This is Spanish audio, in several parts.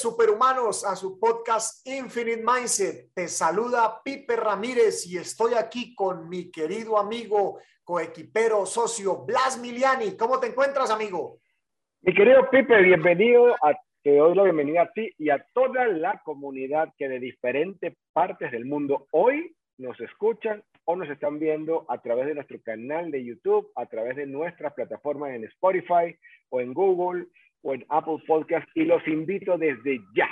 Superhumanos, a su podcast Infinite Mindset. Te saluda Pipe Ramírez y estoy aquí con mi querido amigo, coequipero, socio Blas Miliani. ¿Cómo te encuentras, amigo? Mi querido Pipe, bienvenido a te doy la bienvenida a ti y a toda la comunidad que de diferentes partes del mundo hoy nos escuchan o nos están viendo a través de nuestro canal de YouTube, a través de nuestra plataforma en Spotify o en Google o en Apple Podcast y los invito desde ya.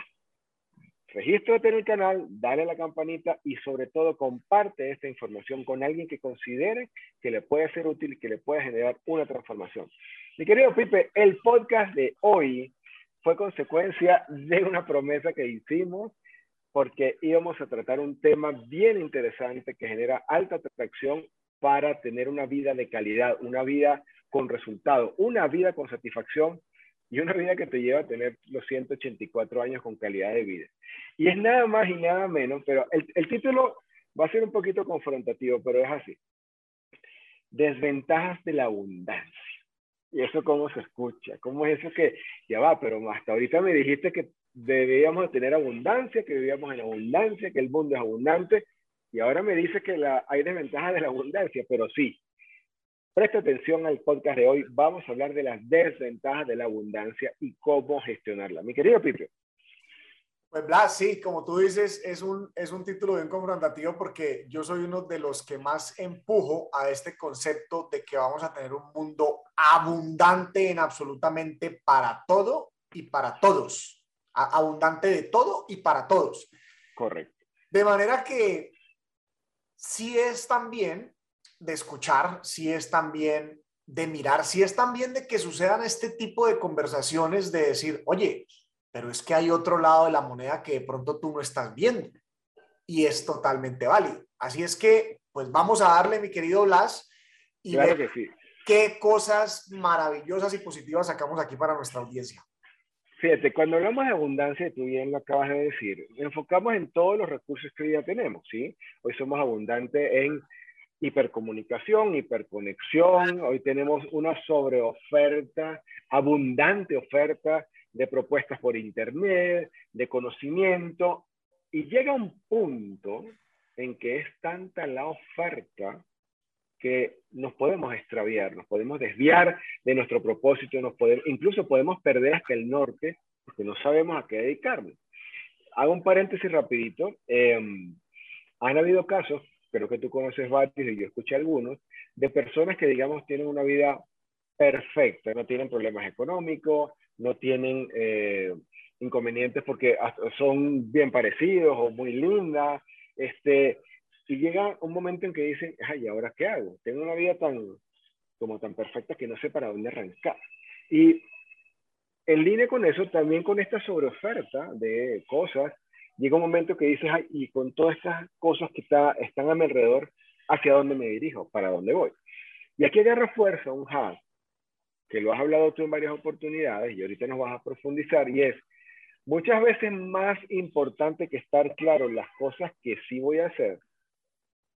Regístrate en el canal, dale la campanita y sobre todo comparte esta información con alguien que considere que le puede ser útil y que le puede generar una transformación. Mi querido Pipe, el podcast de hoy fue consecuencia de una promesa que hicimos porque íbamos a tratar un tema bien interesante que genera alta atracción para tener una vida de calidad, una vida con resultado, una vida con satisfacción y una vida que te lleva a tener los 184 años con calidad de vida. Y es nada más y nada menos, pero el, el título va a ser un poquito confrontativo, pero es así. Desventajas de la abundancia. ¿Y eso cómo se escucha? ¿Cómo es eso que ya va? Pero hasta ahorita me dijiste que debíamos tener abundancia, que vivíamos en abundancia, que el mundo es abundante, y ahora me dice que la, hay desventajas de la abundancia, pero sí, Presta atención al podcast de hoy. Vamos a hablar de las desventajas de la abundancia y cómo gestionarla. Mi querido Pipe. Pues Blas, sí, como tú dices, es un, es un título bien confrontativo porque yo soy uno de los que más empujo a este concepto de que vamos a tener un mundo abundante en absolutamente para todo y para todos. abundante de todo y para todos. Correcto. De manera que sí es también de escuchar, si es también de mirar, si es también de que sucedan este tipo de conversaciones de decir, oye, pero es que hay otro lado de la moneda que de pronto tú no estás viendo y es totalmente válido. Así es que, pues vamos a darle, mi querido Blas, y ver qué cosas maravillosas y positivas sacamos aquí para nuestra audiencia. Fíjate, cuando hablamos de abundancia, tú bien lo acabas de decir, enfocamos en todos los recursos que ya tenemos, ¿sí? Hoy somos abundantes en hipercomunicación, hiperconexión. Hoy tenemos una sobreoferta, abundante oferta de propuestas por Internet, de conocimiento, y llega un punto en que es tanta la oferta que nos podemos extraviar, nos podemos desviar de nuestro propósito, nos podemos, incluso podemos perder hasta el norte porque no sabemos a qué dedicarnos. Hago un paréntesis rapidito. Em, han habido casos creo que tú conoces varios y yo escuché algunos, de personas que, digamos, tienen una vida perfecta, no tienen problemas económicos, no tienen eh, inconvenientes porque son bien parecidos o muy lindas, este, y llega un momento en que dicen, ay, ¿y ahora qué hago? Tengo una vida tan, como tan perfecta que no sé para dónde arrancar. Y en línea con eso, también con esta sobreoferta de cosas, llega un momento que dices, Ay, y con todas estas cosas que está, están a mi alrededor, ¿hacia dónde me dirijo? ¿Para dónde voy? Y aquí agarra fuerza un hack, que lo has hablado tú en varias oportunidades y ahorita nos vas a profundizar, y es, muchas veces más importante que estar claro en las cosas que sí voy a hacer,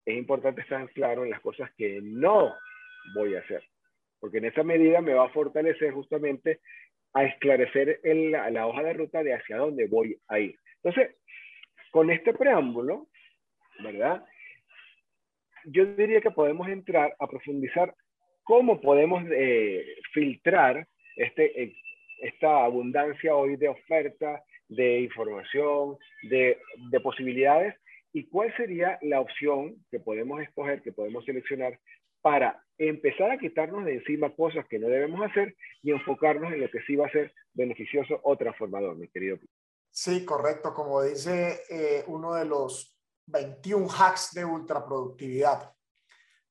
es importante estar claro en las cosas que no voy a hacer. Porque en esa medida me va a fortalecer justamente a esclarecer la, la hoja de ruta de hacia dónde voy a ir. Entonces, con este preámbulo, ¿verdad? Yo diría que podemos entrar a profundizar cómo podemos eh, filtrar este, eh, esta abundancia hoy de oferta, de información, de, de posibilidades y cuál sería la opción que podemos escoger, que podemos seleccionar para empezar a quitarnos de encima cosas que no debemos hacer y enfocarnos en lo que sí va a ser beneficioso o transformador, mi querido. Sí, correcto. Como dice eh, uno de los 21 hacks de ultraproductividad,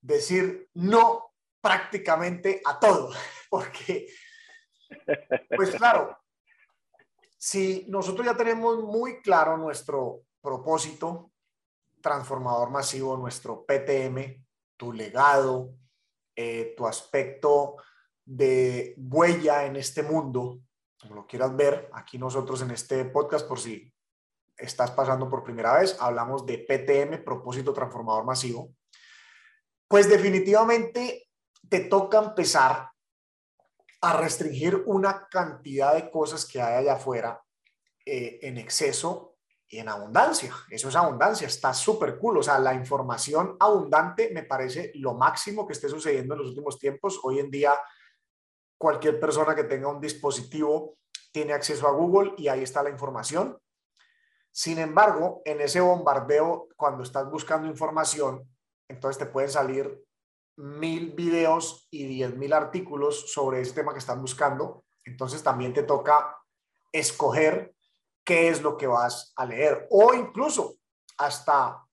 decir no prácticamente a todo, porque, pues claro, si nosotros ya tenemos muy claro nuestro propósito transformador masivo, nuestro PTM, tu legado, eh, tu aspecto de huella en este mundo, como lo quieras ver, aquí nosotros en este podcast, por si estás pasando por primera vez, hablamos de PTM, propósito transformador masivo. Pues definitivamente te toca empezar a restringir una cantidad de cosas que hay allá afuera eh, en exceso y en abundancia. Eso es abundancia, está súper cool. O sea, la información abundante me parece lo máximo que esté sucediendo en los últimos tiempos. Hoy en día, cualquier persona que tenga un dispositivo tiene acceso a Google y ahí está la información. Sin embargo, en ese bombardeo, cuando estás buscando información, entonces te pueden salir mil videos y diez mil artículos sobre ese tema que estás buscando. Entonces también te toca escoger qué es lo que vas a leer o incluso hasta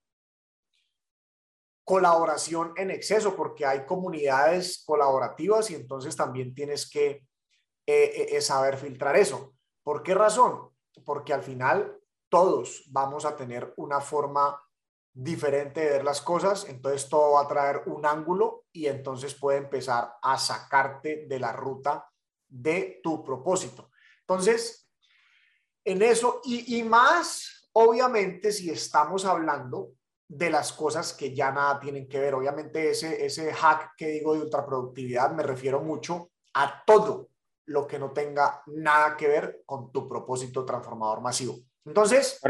colaboración en exceso, porque hay comunidades colaborativas y entonces también tienes que eh, eh, saber filtrar eso. ¿Por qué razón? Porque al final todos vamos a tener una forma diferente de ver las cosas, entonces todo va a traer un ángulo y entonces puede empezar a sacarte de la ruta de tu propósito. Entonces, en eso y, más, obviamente, si estamos hablando de las cosas que ya nada tienen que ver. Obviamente ese, ese hack que digo de ultraproductividad me refiero mucho a todo lo que no tenga nada que ver con tu propósito transformador masivo. Entonces...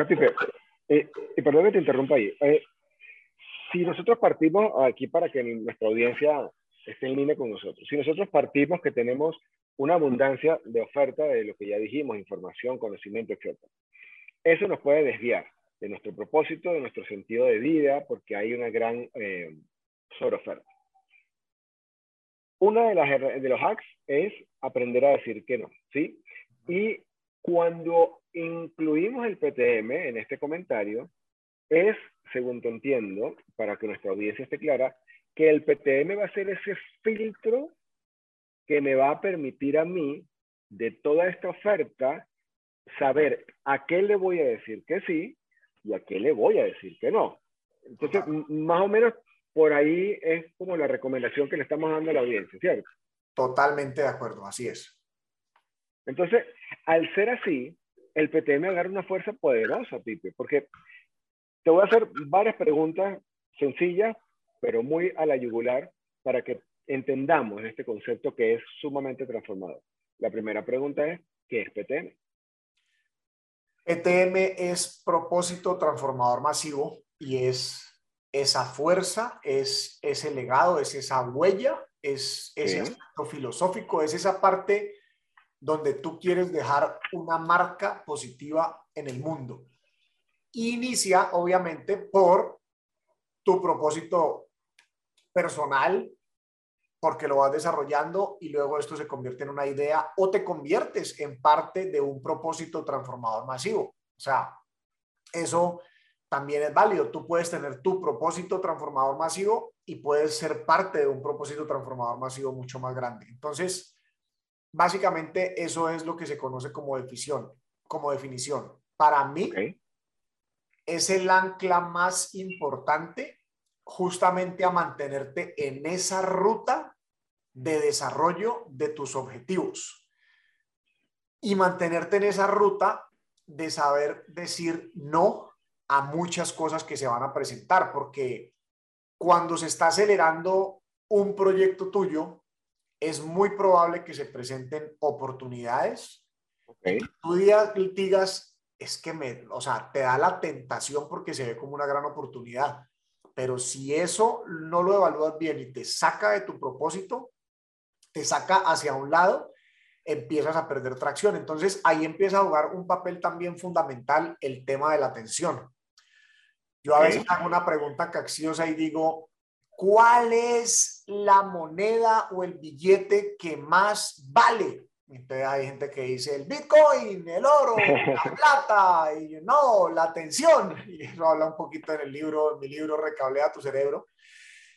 Eh, y perdón que te interrumpa ahí. Eh, si nosotros partimos aquí para que nuestra audiencia esté en línea con nosotros, si nosotros partimos que tenemos una abundancia de oferta de lo que ya dijimos, información, conocimiento, etc. Eso nos puede desviar de nuestro propósito, de nuestro sentido de vida, porque hay una gran eh. Una de, las, de los hacks es aprender a decir que no, ¿sí? Y cuando incluimos el PTM en este comentario, es, según te entiendo, para que nuestra audiencia esté clara, que el PTM va a ser ese filtro que me va a permitir a mí, de toda esta oferta, saber a qué le voy a decir que sí y a qué le voy a decir que no. Entonces, más o menos por ahí es como la recomendación que le estamos dando a la audiencia, ¿cierto? Totalmente de acuerdo, así es. Entonces, al ser así, el PTM agarra una fuerza poderosa, Pipe, porque te voy a hacer varias preguntas sencillas, pero muy a la yugular, para que entendamos este concepto que es sumamente transformador. La primera pregunta es, ¿qué es PTM? PTM es propósito transformador masivo y es esa fuerza, es ese legado, es esa huella, es ese aspecto filosófico, es esa parte donde tú quieres dejar una marca positiva en el mundo. Inicia, obviamente, por tu propósito personal, porque lo vas desarrollando y luego esto se convierte en una idea o te conviertes en parte de un propósito transformador masivo. O sea, eso también es válido. Tú puedes tener tu propósito transformador masivo y puedes ser parte de un propósito transformador masivo mucho más grande. Entonces, básicamente eso es lo que se conoce como definición. Como definición. Para mí, es el ancla más importante justamente a mantenerte en esa ruta de desarrollo de tus objetivos y mantenerte en esa ruta de saber decir no a muchas cosas que se van a presentar, porque cuando se está acelerando un proyecto tuyo, es muy probable que se presenten oportunidades. Okay. Tú digas, es que me, o sea, te da la tentación porque se ve como una gran oportunidad. Pero si eso no lo evalúas bien y te saca de tu propósito, te saca hacia un lado, empiezas a perder tracción. Entonces ahí empieza a jugar un papel también fundamental el tema de la atención. Yo a veces hago una pregunta caxiosa y digo, ¿cuál es la moneda o el billete que más vale? Entonces hay gente que dice el Bitcoin, el oro, la plata, y no, la atención. Y eso habla un poquito en el libro, en mi libro Recablea tu cerebro.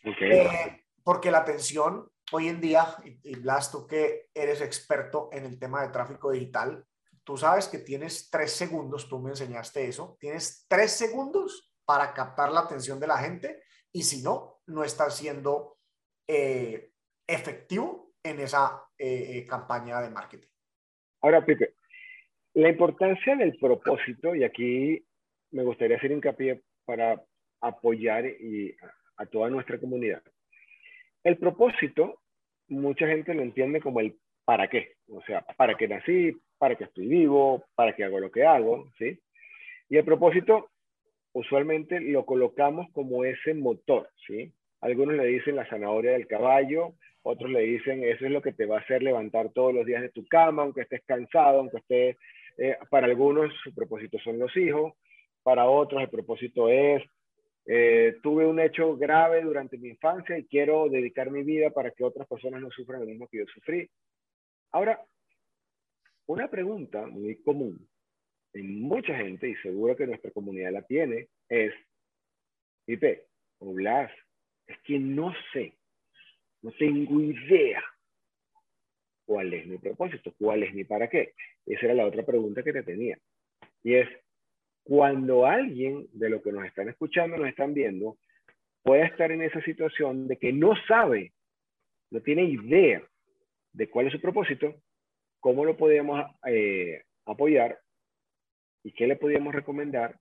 Eh, porque la atención hoy en día, y, Blas, tú que eres experto en el tema de tráfico digital, tú sabes que tienes tres segundos, tú me enseñaste eso, tienes tres segundos para captar la atención de la gente y si no, no estás siendo eh, efectivo en esa eh, eh, campaña de marketing. Ahora, Pipe, la importancia del propósito, y aquí me gustaría hacer hincapié para apoyar y a toda nuestra comunidad. El propósito, mucha gente lo entiende como el para qué. O sea, para qué nací, para qué estoy vivo, para qué hago lo que hago, ¿sí? Y el propósito, usualmente lo colocamos como ese motor, ¿sí? Algunos le dicen la zanahoria del caballo, otros le dicen eso es lo que te va a hacer levantar todos los días de tu cama, aunque estés cansado, aunque estés... Eh, para algunos su propósito son los hijos, para otros el propósito es eh, tuve un hecho grave durante mi infancia y quiero dedicar mi vida para que otras personas no sufran lo mismo que yo sufrí. Ahora, una pregunta muy común en mucha gente, y seguro que nuestra comunidad la tiene, es, Pipe o Blas, es que no sé, no tengo idea cuál es mi propósito, cuál es mi para qué. Esa era la otra pregunta que te tenía. Y es, cuando alguien de lo que nos están escuchando, nos están viendo, pueda estar en esa situación de que no sabe, no tiene idea de cuál es su propósito, cómo lo podemos eh, apoyar y qué le podríamos recomendar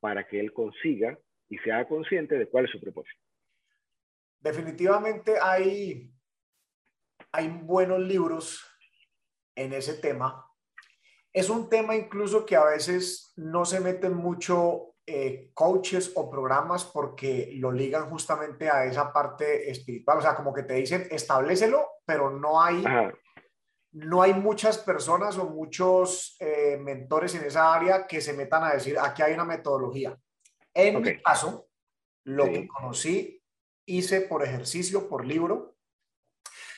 para que él consiga y sea consciente de cuál es su propósito. Definitivamente hay, hay buenos libros en ese tema es un tema incluso que a veces no se meten mucho eh, coaches o programas porque lo ligan justamente a esa parte espiritual. O sea, como que te dicen, establecelo, pero no hay, no hay muchas personas o muchos eh, mentores en esa área que se metan a decir, aquí hay una metodología. En mi caso, lo que conocí, hice por ejercicio, por libro.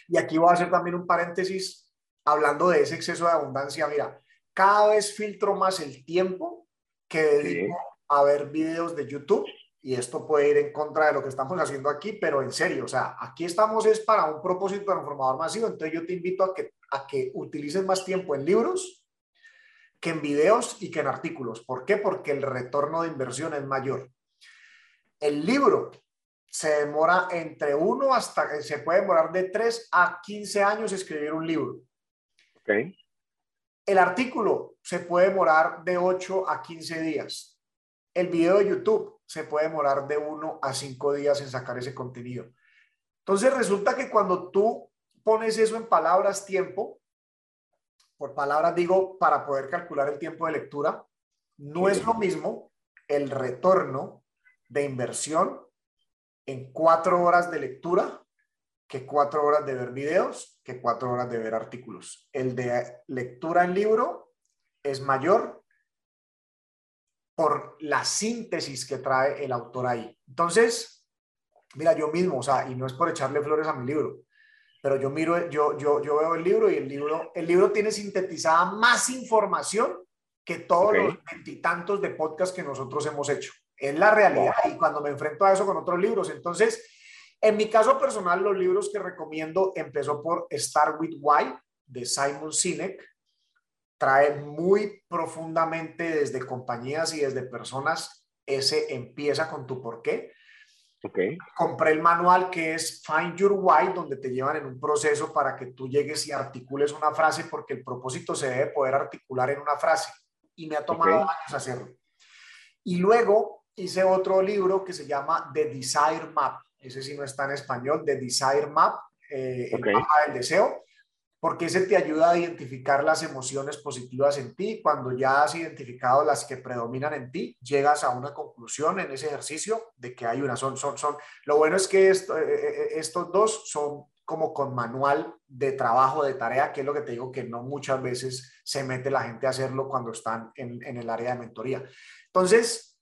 Y aquí voy a hacer también un paréntesis hablando de ese exceso de abundancia. Mira, cada vez filtro más el tiempo que dedico a ver videos de YouTube y esto puede ir en contra de lo que estamos haciendo aquí, pero en serio, o sea, aquí estamos es para un propósito transformador masivo, entonces yo te invito a que, a que utilices más tiempo en libros que en videos y que en artículos. ¿Por qué? Porque el retorno de inversión es mayor. El libro se demora entre uno hasta, se puede demorar de 3 a 15 años escribir un libro. Okay. El artículo se puede demorar de 8 a 15 días. El video de YouTube se puede demorar de 1 a 5 días en sacar ese contenido. Entonces resulta que cuando tú pones eso en palabras tiempo, por palabras digo para poder calcular el tiempo de lectura, no es lo mismo el retorno de inversión en cuatro horas de lectura que cuatro horas de ver videos, que cuatro horas de ver artículos. El de lectura en libro es mayor por la síntesis que trae el autor ahí. Entonces, mira, yo mismo, o sea, y no es por echarle flores a mi libro, pero yo miro, yo, yo, yo veo el libro y el libro, el libro tiene sintetizada más información que todos los veintitantos de podcast que nosotros hemos hecho. Es la realidad. Y cuando me enfrento a eso con otros libros, entonces en mi caso personal, los libros que recomiendo empezó por Start with Why de Simon Sinek. Trae muy profundamente desde compañías y desde personas ese empieza con tu por qué. Okay. Compré el manual que es Find Your Why, donde te llevan en un proceso para que tú llegues y articules una frase, porque el propósito se debe poder articular en una frase. Y me ha tomado años hacerlo. Y luego hice otro libro que se llama The Desire Map ese sí no está en español, de Desire Map, eh, el mapa del deseo, porque ese te ayuda a identificar las emociones positivas en ti. Cuando ya has identificado las que predominan en ti, llegas a una conclusión en ese ejercicio de que hay una, son, son, son. Lo bueno es que esto, eh, eh, estos dos son como con manual de trabajo, de tarea, que es lo que te digo que no muchas veces se mete la gente a hacerlo cuando están en, en el área de mentoría. Entonces,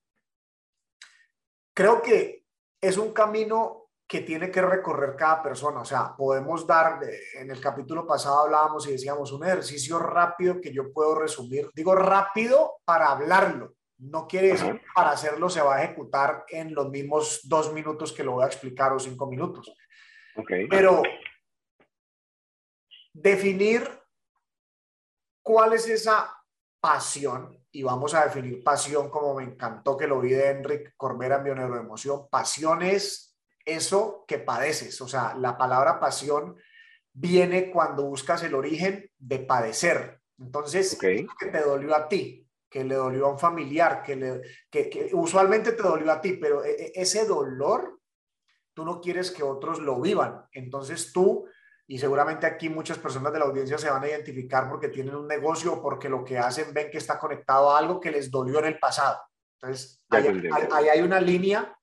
creo que es un camino que tiene que recorrer cada persona. O sea, podemos dar, en el capítulo pasado hablábamos y decíamos, un ejercicio rápido que yo puedo resumir. Digo rápido para hablarlo. No quiere decir que para hacerlo se va a ejecutar en los mismos dos minutos que lo voy a explicar o cinco minutos. Okay. Pero definir cuál es esa pasión y vamos a definir pasión como me encantó que lo vi de Enric Corbera en Bioneuroemoción. Pasión es eso que padeces, o sea, la palabra pasión viene cuando buscas el origen de padecer. Entonces, que te dolió a ti, que le dolió a un familiar, que, le, que, usualmente te dolió a ti, pero e, e, ese dolor tú no quieres que otros lo vivan. Entonces tú y seguramente aquí muchas personas de la audiencia se van a identificar porque tienen un negocio o porque lo que hacen ven que está conectado a algo que les dolió en el pasado. Entonces, ahí hay, una línea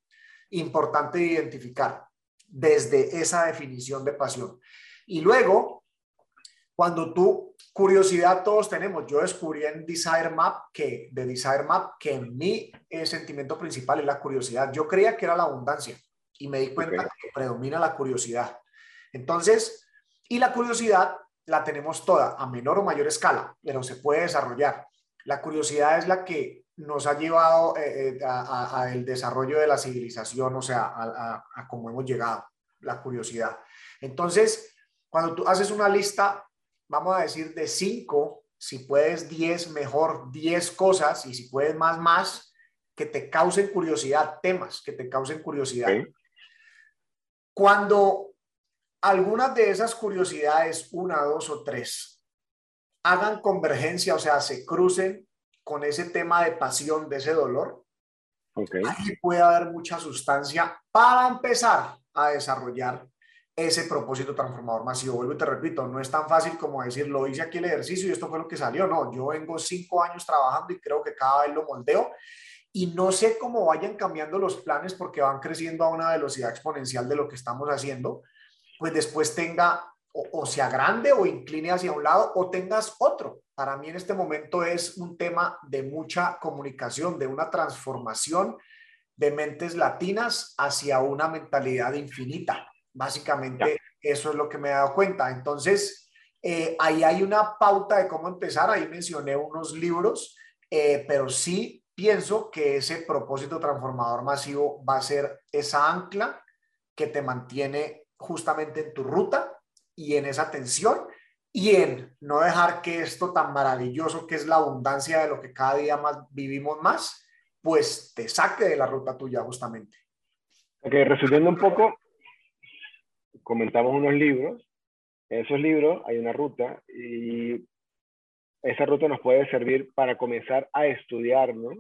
importante de identificar desde esa definición de pasión. Y luego, cuando tú, curiosidad todos tenemos, yo descubrí en Desire Map que, de Desire Map, que en mí el sentimiento principal es la curiosidad. Yo creía que era la abundancia y me di cuenta que predomina la curiosidad. Entonces, y la curiosidad la tenemos toda, a menor o mayor escala, pero se puede desarrollar. La curiosidad es la que nos ha llevado eh, eh, al desarrollo de la civilización, o sea, a, a cómo hemos llegado, la curiosidad. Entonces, cuando tú haces una lista, vamos a decir de cinco, si puedes diez, mejor diez cosas, y si puedes más, más, que te causen curiosidad, temas que te causen curiosidad. Cuando algunas de esas curiosidades, una, dos o tres, hagan convergencia, o sea, se crucen con ese tema de pasión, de ese dolor, ahí puede haber mucha sustancia para empezar a desarrollar ese propósito transformador masivo. Vuelvo y te repito, no es tan fácil como decir, lo hice aquí el ejercicio y esto fue lo que salió. No, yo vengo cinco años trabajando y creo que cada vez lo moldeo y no sé cómo vayan cambiando los planes porque van creciendo a una velocidad exponencial de lo que estamos haciendo, pues después tenga o, sea grande o incline hacia un lado o tengas otro. Para mí en este momento es un tema de mucha comunicación, de una transformación de mentes latinas hacia una mentalidad infinita. Básicamente eso es lo que me he dado cuenta. Entonces, eh, ahí hay una pauta de cómo empezar. Ahí mencioné unos libros, eh, pero sí pienso que ese propósito transformador masivo va a ser esa ancla que te mantiene justamente en tu ruta y en esa tensión y en no dejar que esto tan maravilloso que es la abundancia de lo que cada día más vivimos más, pues te saque de la ruta tuya justamente. Ok, resumiendo un poco, comentamos unos libros, en esos libros hay una ruta y esa ruta nos puede servir para comenzar a estudiarnos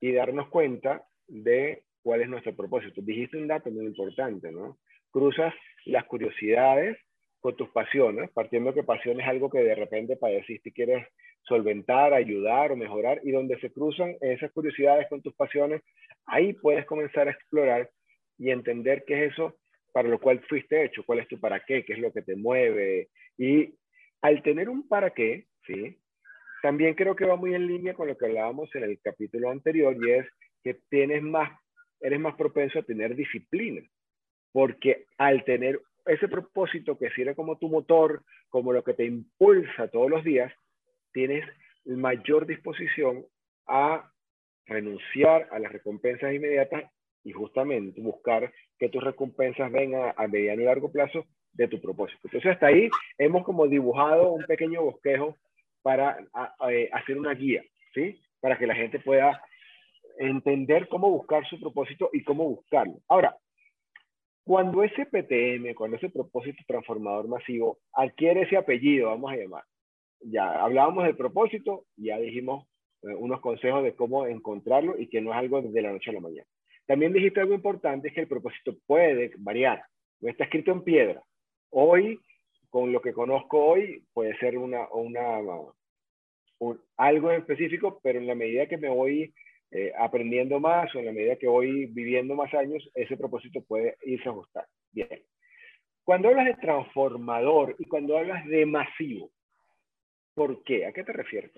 y darnos cuenta de cuál es nuestro propósito. Dijiste un dato muy importante, ¿no? Cruzas las curiosidades con tus pasiones, partiendo que pasión es algo que de repente padeciste y quieres solventar, ayudar o mejorar, y donde se cruzan esas curiosidades con tus pasiones, ahí puedes comenzar a explorar y entender qué es eso para lo cual fuiste hecho, cuál es tu para qué, qué es lo que te mueve. Y al tener un para qué, ¿sí? También creo que va muy en línea con lo que hablábamos en el capítulo anterior y es que tienes más, eres más propenso a tener disciplina, porque al tener ese propósito que sirve como tu motor, como lo que te impulsa todos los días, tienes mayor disposición a renunciar a las recompensas inmediatas y justamente buscar que tus recompensas vengan a mediano y largo plazo de tu propósito. Entonces hasta ahí hemos como dibujado un pequeño bosquejo para eh, hacer una guía, ¿sí? Para que la gente pueda entender cómo buscar su propósito y cómo buscarlo. Ahora, cuando ese PTM, cuando ese propósito transformador masivo adquiere ese apellido, vamos a llamar, ya hablábamos del propósito, ya dijimos eh, unos consejos de cómo encontrarlo y que no es algo de la noche a la mañana. También dijiste algo importante, es que el propósito puede variar, no está escrito en piedra. Hoy, con lo que conozco hoy, puede ser una, una, algo en específico, pero en la medida que me voy eh, aprendiendo más o en la medida que voy viviendo más años, ese propósito puede irse a ajustar. Bien. Cuando hablas de transformador y cuando hablas de masivo, ¿por qué? ¿A qué te refieres?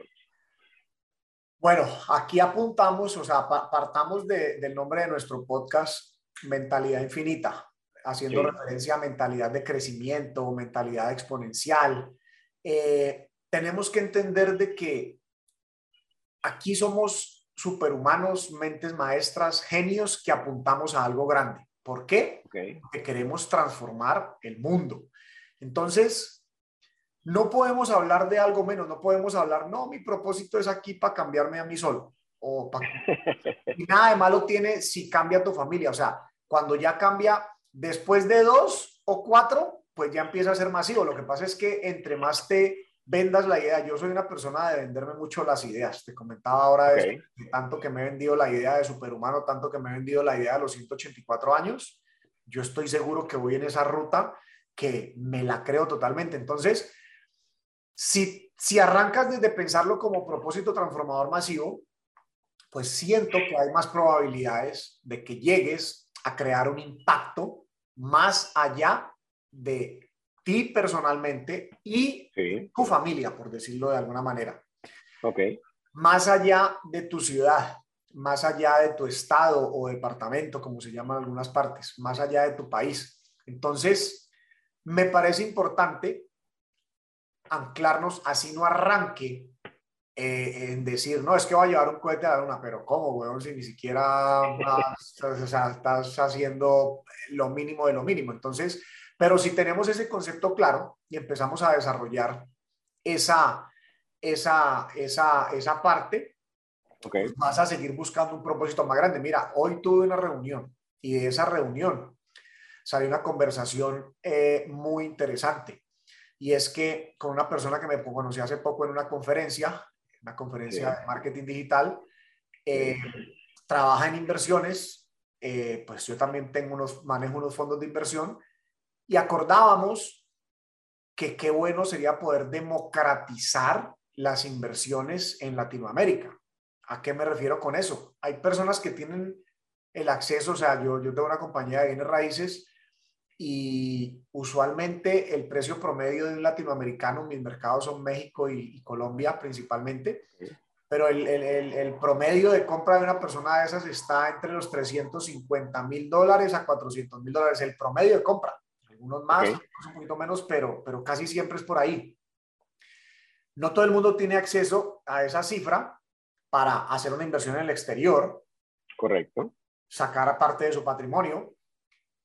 Bueno, aquí apuntamos, o sea, partamos del nombre de nuestro podcast, Mentalidad Infinita, haciendo referencia a mentalidad de crecimiento, mentalidad exponencial. Eh, tenemos que entender de que aquí somos superhumanos, mentes maestras, genios que apuntamos a algo grande. ¿Por qué? Porque queremos transformar el mundo. Entonces, no podemos hablar de algo menos, no podemos hablar, no, mi propósito es aquí para cambiarme a mí solo. O y nada de malo tiene si cambia tu familia. O sea, cuando ya cambia después de dos o cuatro, pues ya empieza a ser masivo. Lo que pasa es que entre más te vendas la idea, yo soy una persona de venderme mucho las ideas. Te comentaba ahora de, tanto que me he vendido la idea de superhumano, tanto que me he vendido la idea de los 184 años. Yo estoy seguro que voy en esa ruta que me la creo totalmente. Entonces, si, si arrancas desde pensarlo como propósito transformador masivo, pues siento que hay más probabilidades de que llegues a crear un impacto más allá de ti personalmente y tu familia, por decirlo de alguna manera. Ok. Más allá de tu ciudad, más allá de tu estado o departamento, como se llama en algunas partes, más allá de tu país. Entonces, me parece importante anclarnos, así no arranque eh, en decir, no, es que va a llevar un cohete a la luna, pero ¿cómo, weón? Si ni siquiera estás haciendo lo mínimo de lo mínimo. Entonces, pero si tenemos ese concepto claro y empezamos a desarrollar esa, esa, esa, esa parte, okay. Pues vas a seguir buscando un propósito más grande. Mira, hoy tuve una reunión y de esa reunión salió una conversación eh, muy interesante. Y es que con una persona que me conocí hace poco en una conferencia, una conferencia de marketing digital. Eh, trabaja en inversiones, eh, pues yo también tengo unos, manejo unos fondos de inversión y acordábamos que qué bueno sería poder democratizar las inversiones en Latinoamérica. ¿A qué me refiero con eso? Hay personas que tienen el acceso, o sea, yo, yo tengo una compañía de bienes raíces y usualmente el precio promedio de un latinoamericano, mis mercados son México y, Colombia principalmente, pero el, el, el, promedio de compra de una persona de esas está entre los 350 mil dólares a 400 mil dólares, el promedio de compra, algunos más, un poquito menos, pero, pero casi siempre es por ahí. No todo el mundo tiene acceso a esa cifra para hacer una inversión en el exterior. Correcto. Sacar parte de su patrimonio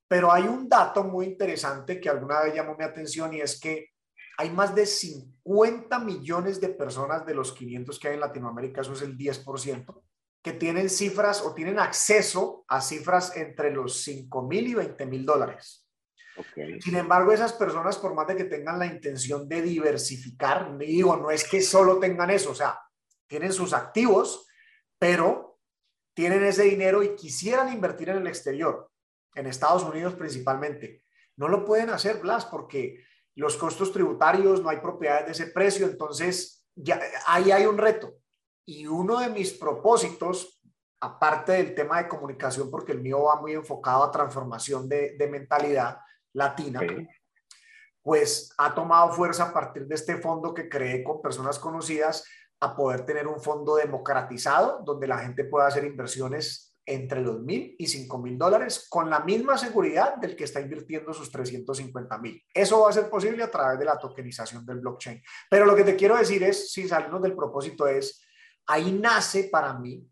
pero hay un dato muy interesante que alguna vez llamó mi atención y es que hay más de 50 millones de personas de los 500 que hay en Latinoamérica, eso es el 10%, que tienen cifras o tienen acceso a cifras entre los 5 mil y 20 mil dólares. Sin embargo, esas personas, por más de que tengan la intención de diversificar, digo, no es que solo tengan eso, o sea, tienen sus activos, pero tienen ese dinero y quisieran invertir en el exterior en Estados Unidos principalmente. No lo pueden hacer, Blas, porque los costos tributarios, no hay propiedades de ese precio, entonces ya, ahí hay un reto. Y uno de mis propósitos, aparte del tema de comunicación, porque el mío va muy enfocado a transformación de, mentalidad latina, pues ha tomado fuerza a partir de este fondo que creé con personas conocidas a poder tener un fondo democratizado donde la gente pueda hacer inversiones entre los mil y cinco mil dólares con la misma seguridad del que está invirtiendo sus 350 mil. Eso va a ser posible a través de la tokenización del blockchain. Pero lo que te quiero decir es, si salimos del propósito, es ahí nace para mí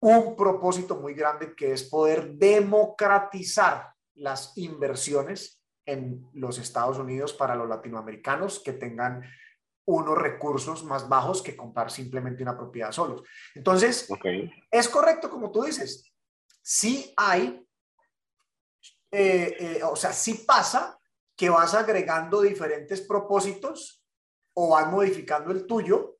un propósito muy grande que es poder democratizar las inversiones en los Estados Unidos para los latinoamericanos que tengan unos recursos más bajos que comprar simplemente una propiedad solos. Entonces, es correcto como tú dices, sí hay, eh, eh, o sea, sí pasa que vas agregando diferentes propósitos o vas modificando el tuyo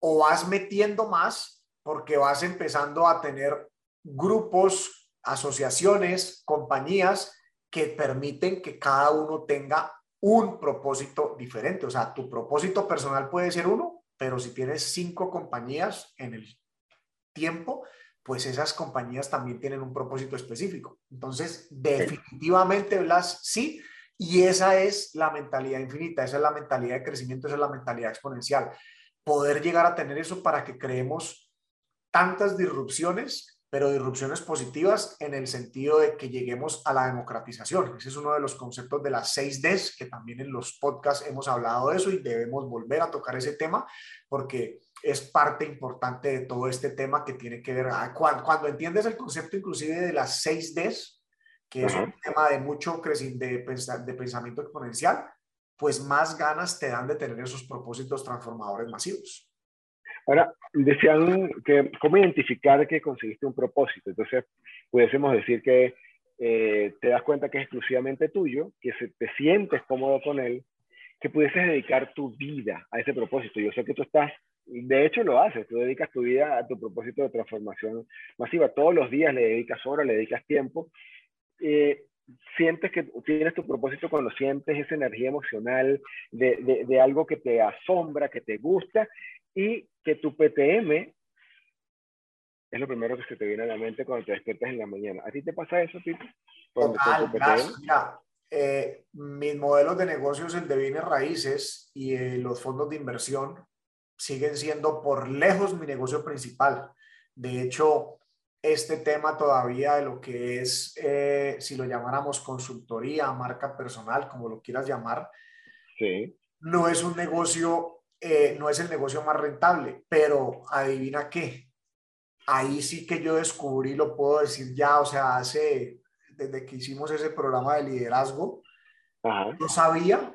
o vas metiendo más porque vas empezando a tener grupos, asociaciones, compañías que permiten que cada uno tenga un propósito diferente. O sea, tu propósito personal puede ser uno, pero si tienes cinco compañías en el tiempo, pues esas compañías también tienen un propósito específico. Entonces, definitivamente, Blas, sí, y esa es la mentalidad infinita, esa es la mentalidad de crecimiento, esa es la mentalidad exponencial. Poder llegar a tener eso para que creemos tantas disrupciones pero disrupciones positivas en el sentido de que lleguemos a la democratización. Ese es uno de los conceptos de las 6Ds, que también en los podcasts hemos hablado de eso y debemos volver a tocar ese tema porque es parte importante de todo este tema que tiene que ver, ah, cuando, cuando entiendes el concepto inclusive de las 6Ds, que es un tema de mucho crecimiento, de, de pensamiento exponencial, pues más ganas te dan de tener esos propósitos transformadores masivos. Ahora, decían que cómo identificar que conseguiste un propósito. Entonces, pudiésemos decir que eh, te das cuenta que es exclusivamente tuyo, que se, te sientes cómodo con él, que pudieses dedicar tu vida a ese propósito. Yo sé que tú estás, de hecho lo haces, tú dedicas tu vida a tu propósito de transformación masiva. Todos los días le dedicas horas, le dedicas tiempo. Eh, sientes que tienes tu propósito cuando sientes esa energía emocional de, de, de, algo que te asombra, que te gusta y que tu PTM es lo primero que se te viene a la mente cuando te despiertas en la mañana. ¿A ti te pasa eso, Tito? Total, mira, eh, mis modelos de negocios, el de bienes raíces y eh, los fondos de inversión, siguen siendo por lejos mi negocio principal. De hecho, este tema todavía de lo que es, eh, si lo llamáramos consultoría, marca personal, como lo quieras llamar, sí. no es un negocio, eh, no es el negocio más rentable, pero adivina qué, ahí sí que yo descubrí, lo puedo decir ya, o sea, hace, desde que hicimos ese programa de liderazgo, Ajá. yo sabía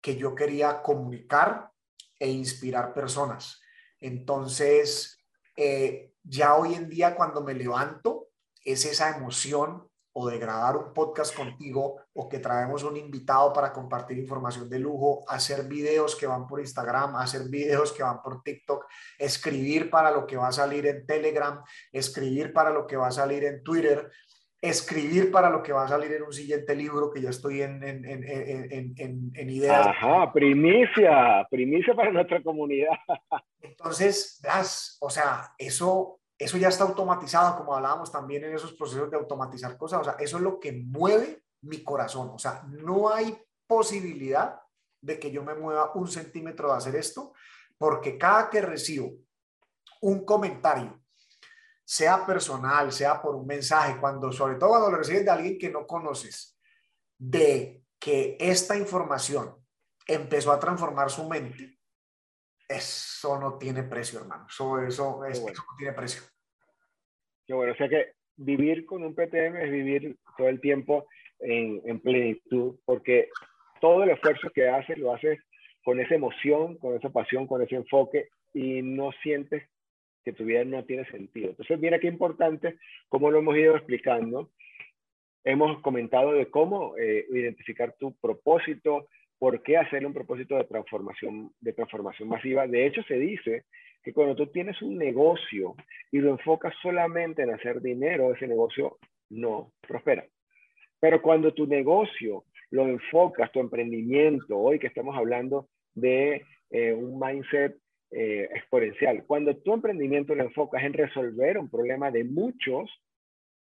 que yo quería comunicar e inspirar personas. Entonces, eh, ya hoy en día cuando me levanto, es esa emoción o de grabar un podcast contigo o que traemos un invitado para compartir información de lujo, hacer videos que van por Instagram, hacer videos que van por TikTok, escribir para lo que va a salir en Telegram, escribir para lo que va a salir en Twitter, escribir para lo que va a salir en un siguiente libro que ya estoy en, en, en, en ideas. Ajá, primicia, primicia para nuestra comunidad. Entonces, das, o sea, eso, eso ya está automatizado, como hablábamos también en esos procesos de automatizar cosas, o sea, eso es lo que mueve mi corazón, o sea, no hay posibilidad de que yo me mueva un centímetro de hacer esto, porque cada que recibo un comentario sea personal, sea por un mensaje, cuando, sobre todo cuando lo recibes de alguien que no conoces, de que esta información empezó a transformar su mente, eso no tiene precio, hermano. Eso, eso, es, bueno. eso no tiene precio. Qué bueno, o sea que vivir con un PTM es vivir todo el tiempo en, en plenitud, porque todo el esfuerzo que haces lo haces con esa emoción, con esa pasión, con ese enfoque y no sientes que tu vida no tiene sentido. Entonces, mira qué importante, como lo hemos ido explicando, hemos comentado de cómo eh, identificar tu propósito, por qué hacerle un propósito de transformación, de transformación masiva. De hecho, se dice que cuando tú tienes un negocio y lo enfocas solamente en hacer dinero, ese negocio no prospera. Pero cuando tu negocio lo enfocas, tu emprendimiento, hoy que estamos hablando de eh, un mindset eh, exponencial. Cuando tu emprendimiento lo enfocas en resolver un problema de muchos,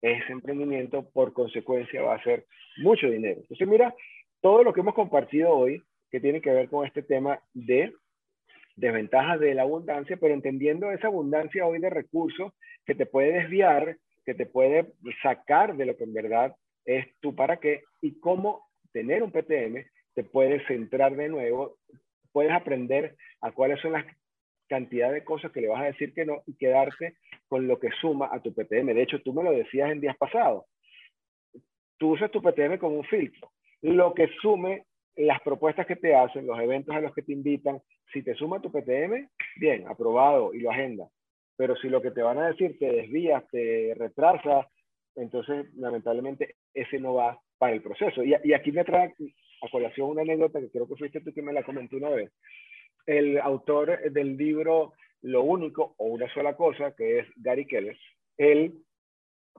ese emprendimiento por consecuencia va a ser mucho dinero. Entonces, mira, todo lo que hemos compartido hoy, que tiene que ver con este tema de desventajas de la abundancia, pero entendiendo esa abundancia hoy de recursos que te puede desviar, que te puede sacar de lo que en verdad es tu para qué y cómo tener un PTM te puede centrar de nuevo, puedes aprender a cuáles son las cantidad de cosas que le vas a decir que no y quedarte con lo que suma a tu PTM. De hecho, tú me lo decías en días pasados. Tú usas tu PTM como un filtro. Lo que sume las propuestas que te hacen, los eventos a los que te invitan, si te suma tu PTM, bien, aprobado y lo agenda. Pero si lo que te van a decir te desvías, te retrasa, entonces lamentablemente ese no va para el proceso. Y, y aquí me trae a colación una anécdota que creo que fuiste tú que me la comentó una vez el autor del libro Lo único o una sola cosa, que es Gary Keller, él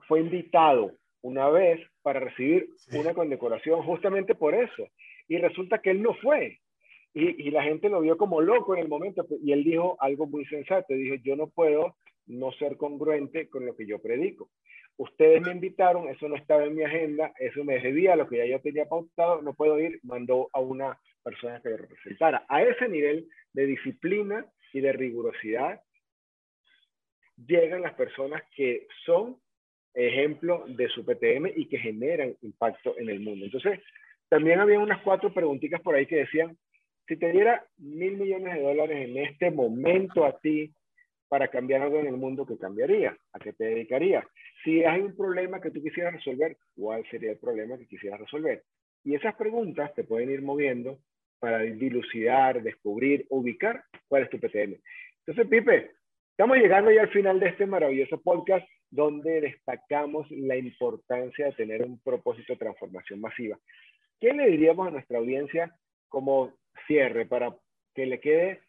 fue invitado una vez para recibir sí. una condecoración justamente por eso. Y resulta que él no fue. Y, y, la gente lo vio como loco en el momento. Y él dijo algo muy sensato. Dijo, yo no puedo no ser congruente con lo que yo predico. Ustedes me invitaron, eso no estaba en mi agenda, eso me debía a lo que ya yo tenía pautado, no puedo ir, mandó a una persona que lo representara. A ese nivel de disciplina y de rigurosidad llegan las personas que son ejemplo de su PTM y que generan impacto en el mundo. Entonces, también había unas cuatro preguntitas por ahí que decían, si te diera mil millones de dólares en este momento a ti para cambiar algo en el mundo, ¿qué cambiaría? ¿A qué te dedicarías? Si hay un problema que tú quisieras resolver, ¿cuál sería el problema que quisieras resolver? Y esas preguntas te pueden ir moviendo para dilucidar, descubrir, ubicar cuál es tu PTM. Entonces, Pipe, estamos llegando ya al final de este maravilloso podcast donde destacamos la importancia de tener un propósito de transformación masiva. ¿Qué le diríamos a nuestra audiencia como cierre para que le quede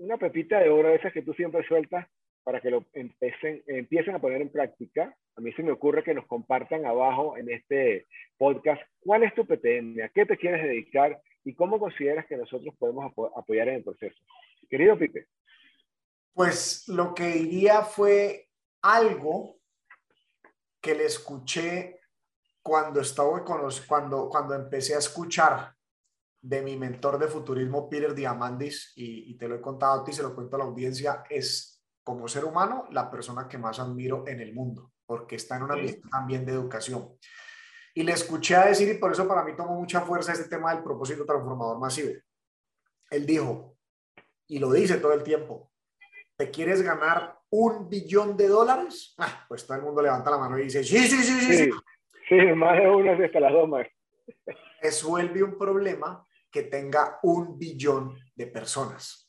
una pepita de oro, esas que tú siempre sueltas, para que lo empiecen, empiecen a poner en práctica, a mí se me ocurre que nos compartan abajo en este podcast cuál es tu PTM, a qué te quieres dedicar y cómo consideras que nosotros podemos apoyar en el proceso. Querido Pipe. Pues lo que diría fue algo que le escuché cuando estaba con cuando, cuando empecé a escuchar de mi mentor de futurismo, Peter Diamandis, y, y, te lo he contado a ti, se lo cuento a la audiencia, es como ser humano la persona que más admiro en el mundo, porque está en una misión también de educación. Y le escuché a decir, y por eso para mí tomó mucha fuerza este tema del propósito transformador masivo. Él dijo, y lo dice todo el tiempo, ¿te quieres ganar un billón de dólares? Ah, pues todo el mundo levanta la mano y dice, sí, sí, sí, sí. Sí, sí más de una hasta las dos más. Resuelve un problema que tenga un billón de personas.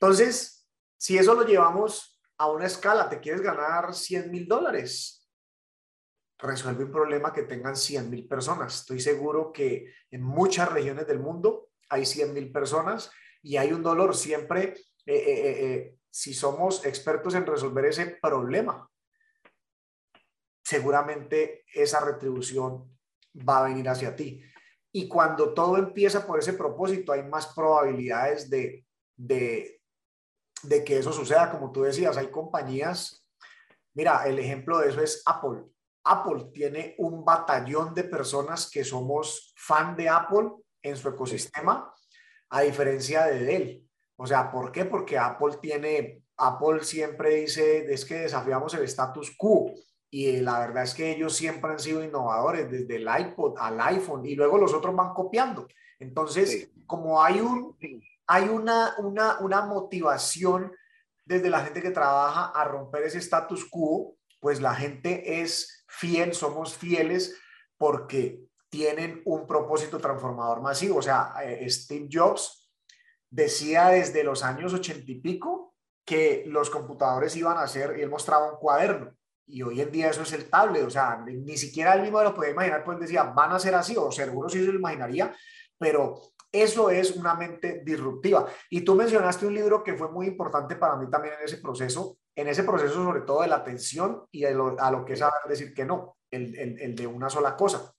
Entonces, si eso lo llevamos a una escala, te quieres ganar 100 mil dólares, resuelve un problema que tengan 100 mil personas. Estoy seguro que en muchas regiones del mundo hay 100 mil personas y hay un dolor siempre, eh, eh, eh, si somos expertos en resolver ese problema, seguramente esa retribución va a venir hacia ti. Y cuando todo empieza por ese propósito, hay más probabilidades de, de, de que eso suceda. Como tú decías, hay compañías, mira, el ejemplo de eso es Apple. Apple tiene un batallón de personas que somos fan de Apple en su ecosistema, a diferencia de Dell. O sea, ¿por qué? Porque Apple tiene, Apple siempre dice, es que desafiamos el status quo y la verdad es que ellos siempre han sido innovadores, desde el iPod al iPhone, y luego los otros van copiando. Entonces, como hay, un, hay una, una, una motivación desde la gente que trabaja a romper ese status quo, pues la gente es fiel, somos fieles porque tienen un propósito transformador masivo. O sea, eh, Steve Jobs decía desde los años ochenta y pico que los computadores iban a ser, él mostraba un cuaderno, y hoy en día eso es el tablet, o sea, ni siquiera él mismo lo podía imaginar, pues decía, van a ser así, o seguro sí se lo imaginaría, pero eso es una mente disruptiva. Y tú mencionaste un libro que fue muy importante para mí también en ese proceso, en ese proceso sobre todo de la atención y a lo que es saber decir que no, el, el, el de una sola cosa.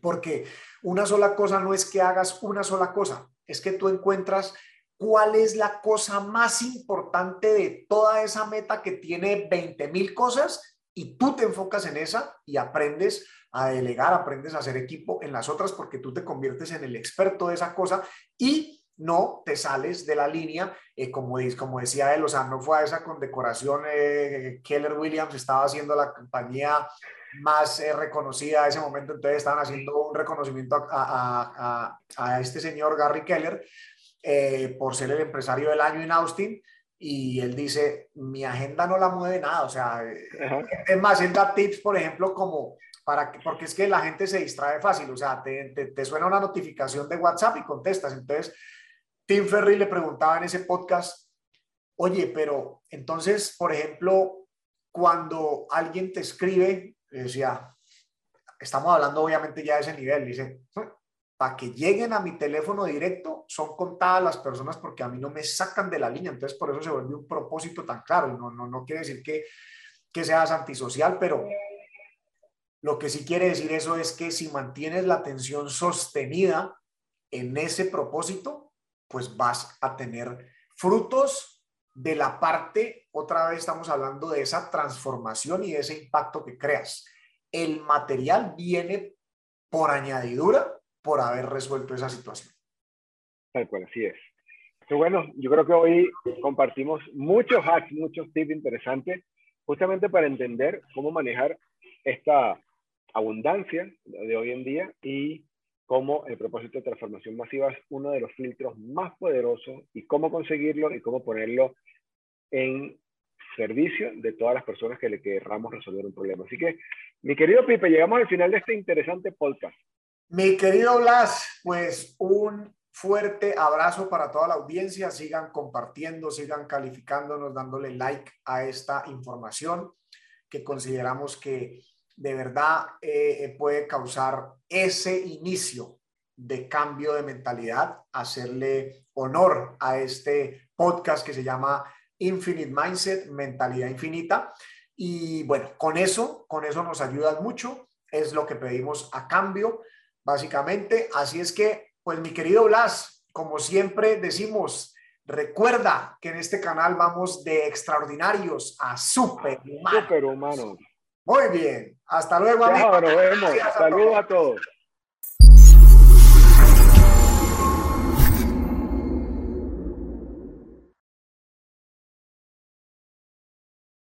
Porque una sola cosa no es que hagas una sola cosa, es que tú encuentras cuál es la cosa más importante de toda esa meta que tiene 20 mil cosas y tú te enfocas en esa y aprendes a delegar, aprendes a hacer equipo en las otras porque tú te conviertes en el experto de esa cosa y no te sales de la línea, eh, como, como decía él, o sea, no fue a esa condecoración, eh, Keller Williams estaba haciendo la compañía más eh, reconocida a ese momento, entonces estaban haciendo un reconocimiento a, a este señor Gary Keller por ser el empresario del año en Austin, y él dice, mi agenda no la mueve nada, o sea, es más, él da tips, por ejemplo, como para que, porque es que la gente se distrae fácil, o sea, te, te, suena una notificación de WhatsApp y contestas. Entonces, Tim Ferry le preguntaba en ese podcast, oye, pero entonces, por ejemplo, cuando alguien te escribe, decía, estamos hablando obviamente ya de ese nivel, dice, para que lleguen a mi teléfono directo son contadas las personas porque a mí no me sacan de la línea. Entonces, por eso se vuelve un propósito tan claro. No, no, no quiere decir que, que seas antisocial, pero lo que sí quiere decir eso es que si mantienes la atención sostenida en ese propósito, pues vas a tener frutos de la parte, otra vez estamos hablando de esa transformación y de ese impacto que creas. El material viene por añadidura por haber resuelto esa situación. Tal cual, así es. Pero bueno, yo creo que hoy compartimos muchos hacks, muchos tips interesantes, justamente para entender cómo manejar esta abundancia de hoy en día y cómo el propósito de transformación masiva es uno de los filtros más poderosos y cómo conseguirlo y cómo ponerlo en servicio de todas las personas que le querramos resolver un problema. Así que, mi querido Pipe, llegamos al final de este interesante podcast. Mi querido Blas, pues un fuerte abrazo para toda la audiencia. Sigan compartiendo, sigan calificándonos, dándole like a esta información que consideramos que de verdad eh, eh, puede causar ese inicio de cambio de mentalidad, hacerle honor a este podcast que se llama Infinite Mindset, mentalidad infinita. Y bueno, con eso, con eso nos ayudas mucho. Es lo que pedimos a cambio, básicamente. Así es que, pues mi querido Blas, como siempre decimos, recuerda que en este canal vamos de extraordinarios a superhumanos. Superhumanos. Muy bien. Hasta luego, amigos. nos vemos. Saludos a todos.